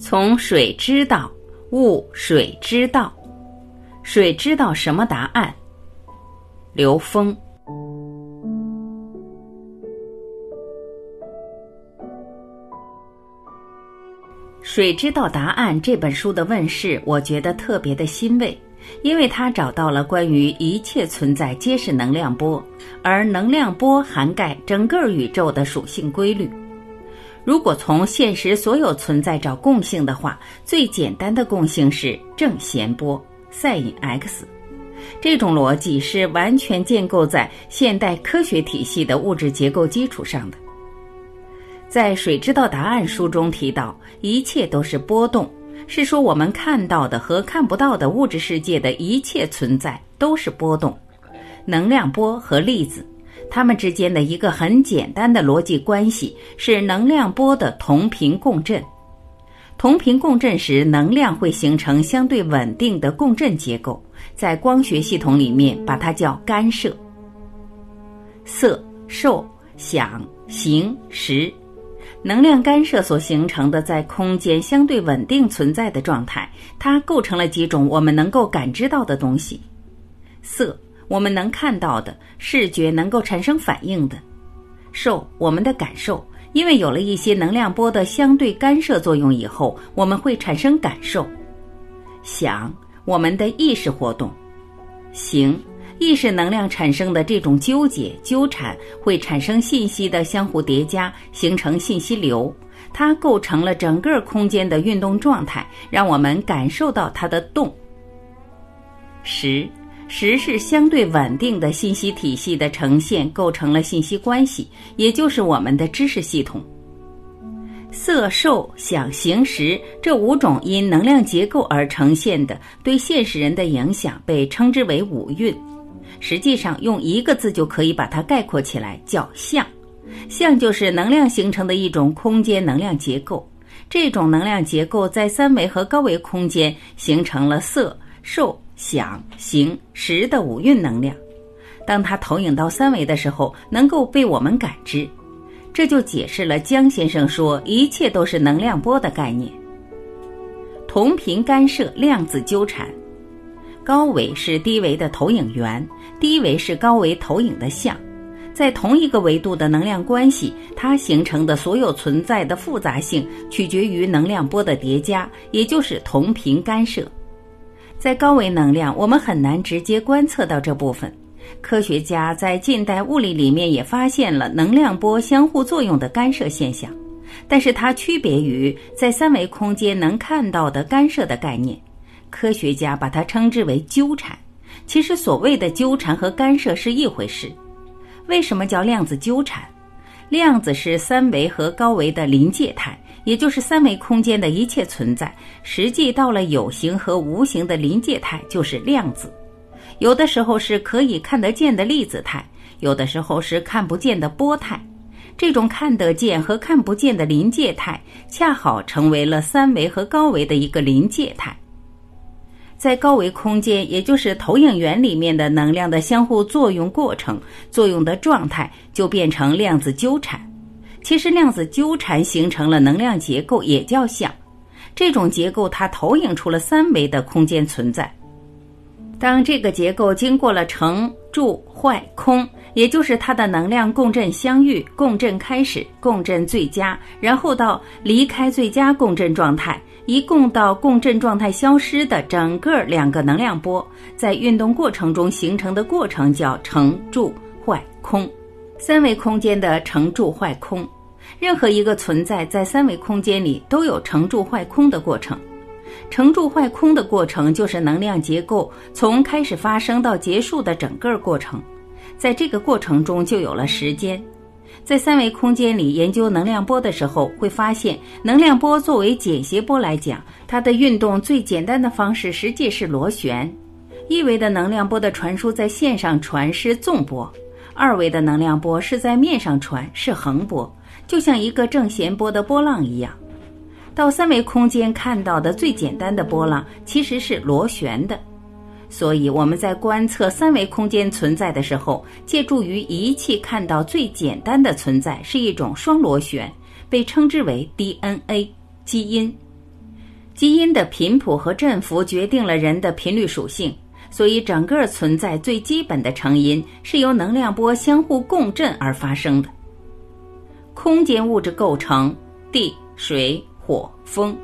从水知道，悟水之道。水知道什么答案？刘峰。《水知道答案》这本书的问世，我觉得特别的欣慰，因为它找到了关于一切存在皆是能量波，而能量波涵盖整个宇宙的属性规律。如果从现实所有存在找共性的话，最简单的共性是正弦波 sin x。这种逻辑是完全建构在现代科学体系的物质结构基础上的。在《水知道答案》书中提到，一切都是波动，是说我们看到的和看不到的物质世界的一切存在都是波动，能量波和粒子。它们之间的一个很简单的逻辑关系是能量波的同频共振。同频共振时，能量会形成相对稳定的共振结构，在光学系统里面把它叫干涉。色、受、想、行、识，能量干涉所形成的在空间相对稳定存在的状态，它构成了几种我们能够感知到的东西。色。我们能看到的视觉能够产生反应的，受我们的感受，因为有了一些能量波的相对干涉作用以后，我们会产生感受。想我们的意识活动，行意识能量产生的这种纠结纠缠，会产生信息的相互叠加，形成信息流，它构成了整个空间的运动状态，让我们感受到它的动。十。实是相对稳定的信息体系的呈现，构成了信息关系，也就是我们的知识系统。色、受、想、行、识这五种因能量结构而呈现的对现实人的影响，被称之为五蕴。实际上，用一个字就可以把它概括起来，叫相。相就是能量形成的一种空间能量结构。这种能量结构在三维和高维空间形成了色、受。想、行、识的五蕴能量，当它投影到三维的时候，能够被我们感知，这就解释了江先生说一切都是能量波的概念。同频干涉，量子纠缠，高维是低维的投影源，低维是高维投影的像，在同一个维度的能量关系，它形成的所有存在的复杂性，取决于能量波的叠加，也就是同频干涉。在高维能量，我们很难直接观测到这部分。科学家在近代物理里面也发现了能量波相互作用的干涉现象，但是它区别于在三维空间能看到的干涉的概念。科学家把它称之为纠缠。其实所谓的纠缠和干涉是一回事。为什么叫量子纠缠？量子是三维和高维的临界态。也就是三维空间的一切存在，实际到了有形和无形的临界态，就是量子。有的时候是可以看得见的粒子态，有的时候是看不见的波态。这种看得见和看不见的临界态，恰好成为了三维和高维的一个临界态。在高维空间，也就是投影源里面的能量的相互作用过程，作用的状态就变成量子纠缠。其实量子纠缠形成了能量结构，也叫像。这种结构它投影出了三维的空间存在。当这个结构经过了成、住、坏、空，也就是它的能量共振相遇、共振开始、共振最佳，然后到离开最佳共振状态，一共到共振状态消失的整个两个能量波，在运动过程中形成的过程叫成、住、坏、空。三维空间的成住坏空，任何一个存在在三维空间里都有成住坏空的过程。成住坏空的过程就是能量结构从开始发生到结束的整个过程。在这个过程中就有了时间。在三维空间里研究能量波的时候，会发现能量波作为简谐波来讲，它的运动最简单的方式实际是螺旋。一维的能量波的传输在线上传是纵波。二维的能量波是在面上传，是横波，就像一个正弦波的波浪一样。到三维空间看到的最简单的波浪其实是螺旋的，所以我们在观测三维空间存在的时候，借助于仪器看到最简单的存在是一种双螺旋，被称之为 DNA 基因。基因的频谱和振幅决定了人的频率属性，所以整个存在最基本的成因是由能量波相互共振而发生的。空间物质构成：地、水、火、风。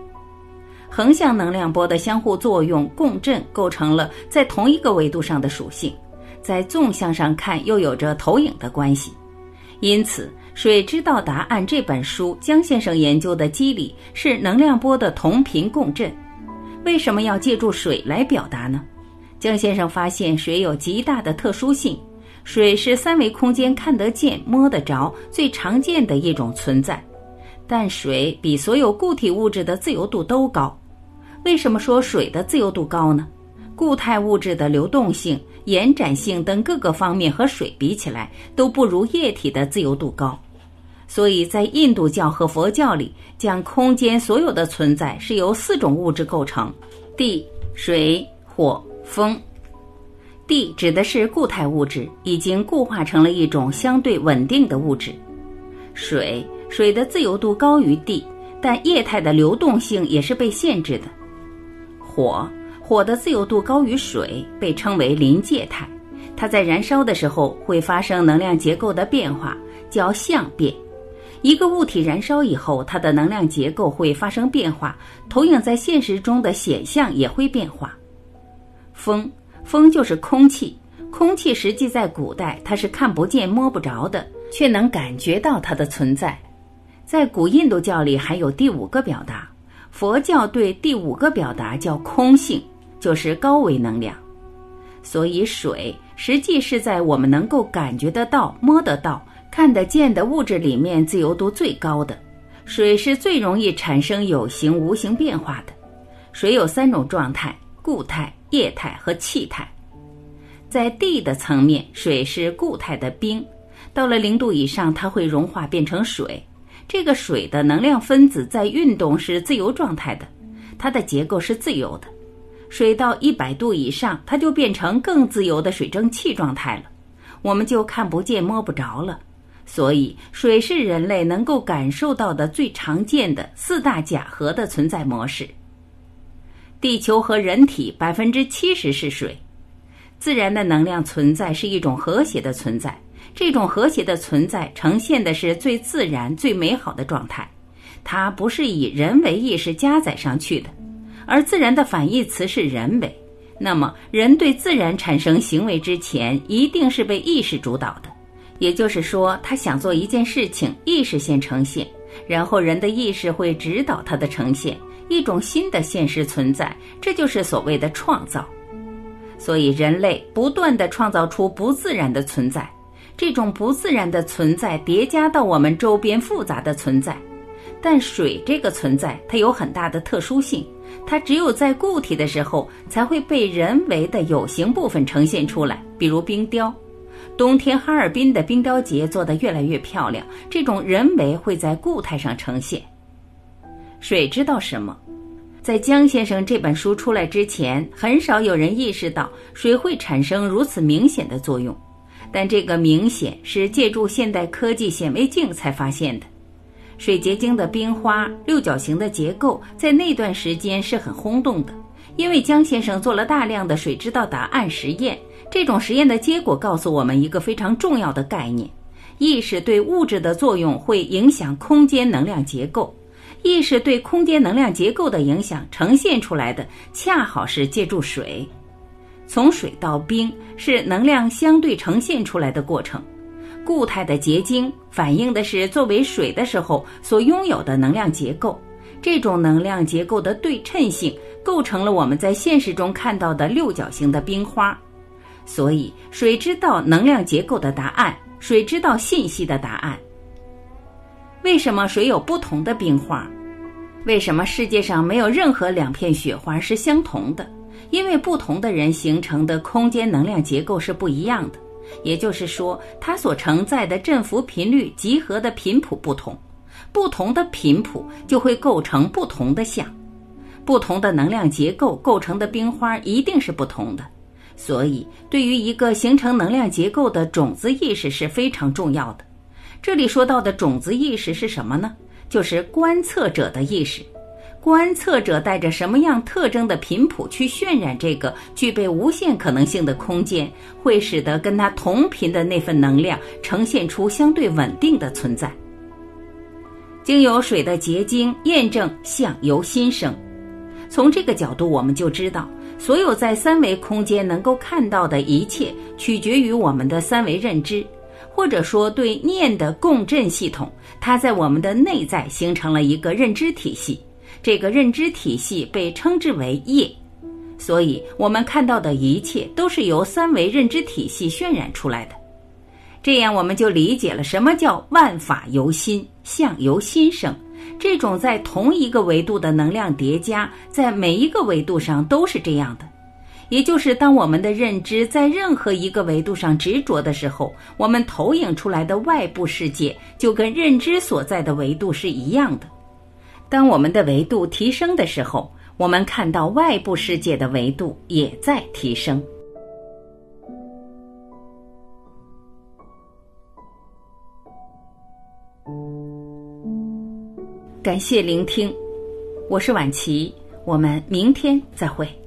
横向能量波的相互作用共振，构成了在同一个维度上的属性，在纵向上看又有着投影的关系。因此，《水知道答案》这本书，江先生研究的机理是能量波的同频共振。为什么要借助水来表达呢？江先生发现水有极大的特殊性，水是三维空间看得见、摸得着、最常见的一种存在，但水比所有固体物质的自由度都高。为什么说水的自由度高呢？固态物质的流动性。延展性等各个方面和水比起来都不如液体的自由度高，所以在印度教和佛教里，讲空间所有的存在是由四种物质构成：地、水、火、风。地指的是固态物质，已经固化成了一种相对稳定的物质；水，水的自由度高于地，但液态的流动性也是被限制的；火。火的自由度高于水，被称为临界态。它在燃烧的时候会发生能量结构的变化，叫相变。一个物体燃烧以后，它的能量结构会发生变化，投影在现实中的显象也会变化。风，风就是空气。空气实际在古代它是看不见摸不着的，却能感觉到它的存在。在古印度教里还有第五个表达，佛教对第五个表达叫空性。就是高维能量，所以水实际是在我们能够感觉得到、摸得到、看得见的物质里面自由度最高的。水是最容易产生有形、无形变化的。水有三种状态：固态、液态和气态。在地的层面，水是固态的冰，到了零度以上，它会融化变成水。这个水的能量分子在运动是自由状态的，它的结构是自由的。水到一百度以上，它就变成更自由的水蒸气状态了，我们就看不见摸不着了。所以，水是人类能够感受到的最常见的四大假核的存在模式。地球和人体百分之七十是水，自然的能量存在是一种和谐的存在，这种和谐的存在呈现的是最自然、最美好的状态，它不是以人为意识加载上去的。而自然的反义词是人为，那么人对自然产生行为之前，一定是被意识主导的。也就是说，他想做一件事情，意识先呈现，然后人的意识会指导他的呈现，一种新的现实存在，这就是所谓的创造。所以，人类不断的创造出不自然的存在，这种不自然的存在叠加到我们周边复杂的存在。但水这个存在，它有很大的特殊性。它只有在固体的时候才会被人为的有形部分呈现出来，比如冰雕。冬天哈尔滨的冰雕节做得越来越漂亮，这种人为会在固态上呈现。水知道什么？在江先生这本书出来之前，很少有人意识到水会产生如此明显的作用，但这个明显是借助现代科技显微镜才发现的。水结晶的冰花六角形的结构，在那段时间是很轰动的，因为江先生做了大量的水知道答案实验。这种实验的结果告诉我们一个非常重要的概念：意识对物质的作用会影响空间能量结构。意识对空间能量结构的影响呈现出来的，恰好是借助水。从水到冰是能量相对呈现出来的过程。固态的结晶反映的是作为水的时候所拥有的能量结构，这种能量结构的对称性构成了我们在现实中看到的六角形的冰花。所以，水知道能量结构的答案，水知道信息的答案。为什么水有不同的冰花？为什么世界上没有任何两片雪花是相同的？因为不同的人形成的空间能量结构是不一样的。也就是说，它所承载的振幅频率集合的频谱不同，不同的频谱就会构成不同的像，不同的能量结构构成的冰花一定是不同的。所以，对于一个形成能量结构的种子意识是非常重要的。这里说到的种子意识是什么呢？就是观测者的意识。观测者带着什么样特征的频谱去渲染这个具备无限可能性的空间，会使得跟它同频的那份能量呈现出相对稳定的存在。经由水的结晶验证相由心生，从这个角度我们就知道，所有在三维空间能够看到的一切，取决于我们的三维认知，或者说对念的共振系统，它在我们的内在形成了一个认知体系。这个认知体系被称之为业，所以我们看到的一切都是由三维认知体系渲染出来的。这样我们就理解了什么叫万法由心，相由心生。这种在同一个维度的能量叠加，在每一个维度上都是这样的。也就是当我们的认知在任何一个维度上执着的时候，我们投影出来的外部世界就跟认知所在的维度是一样的。当我们的维度提升的时候，我们看到外部世界的维度也在提升。感谢聆听，我是婉琪，我们明天再会。